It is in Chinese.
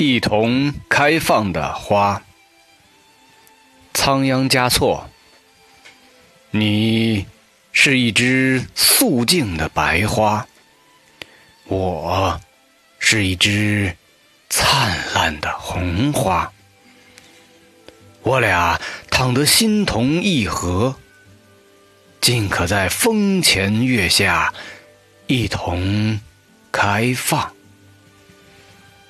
一同开放的花，仓央嘉措。你是一只素净的白花，我是一只灿烂的红花。我俩倘得心同意合，尽可在风前月下一同开放。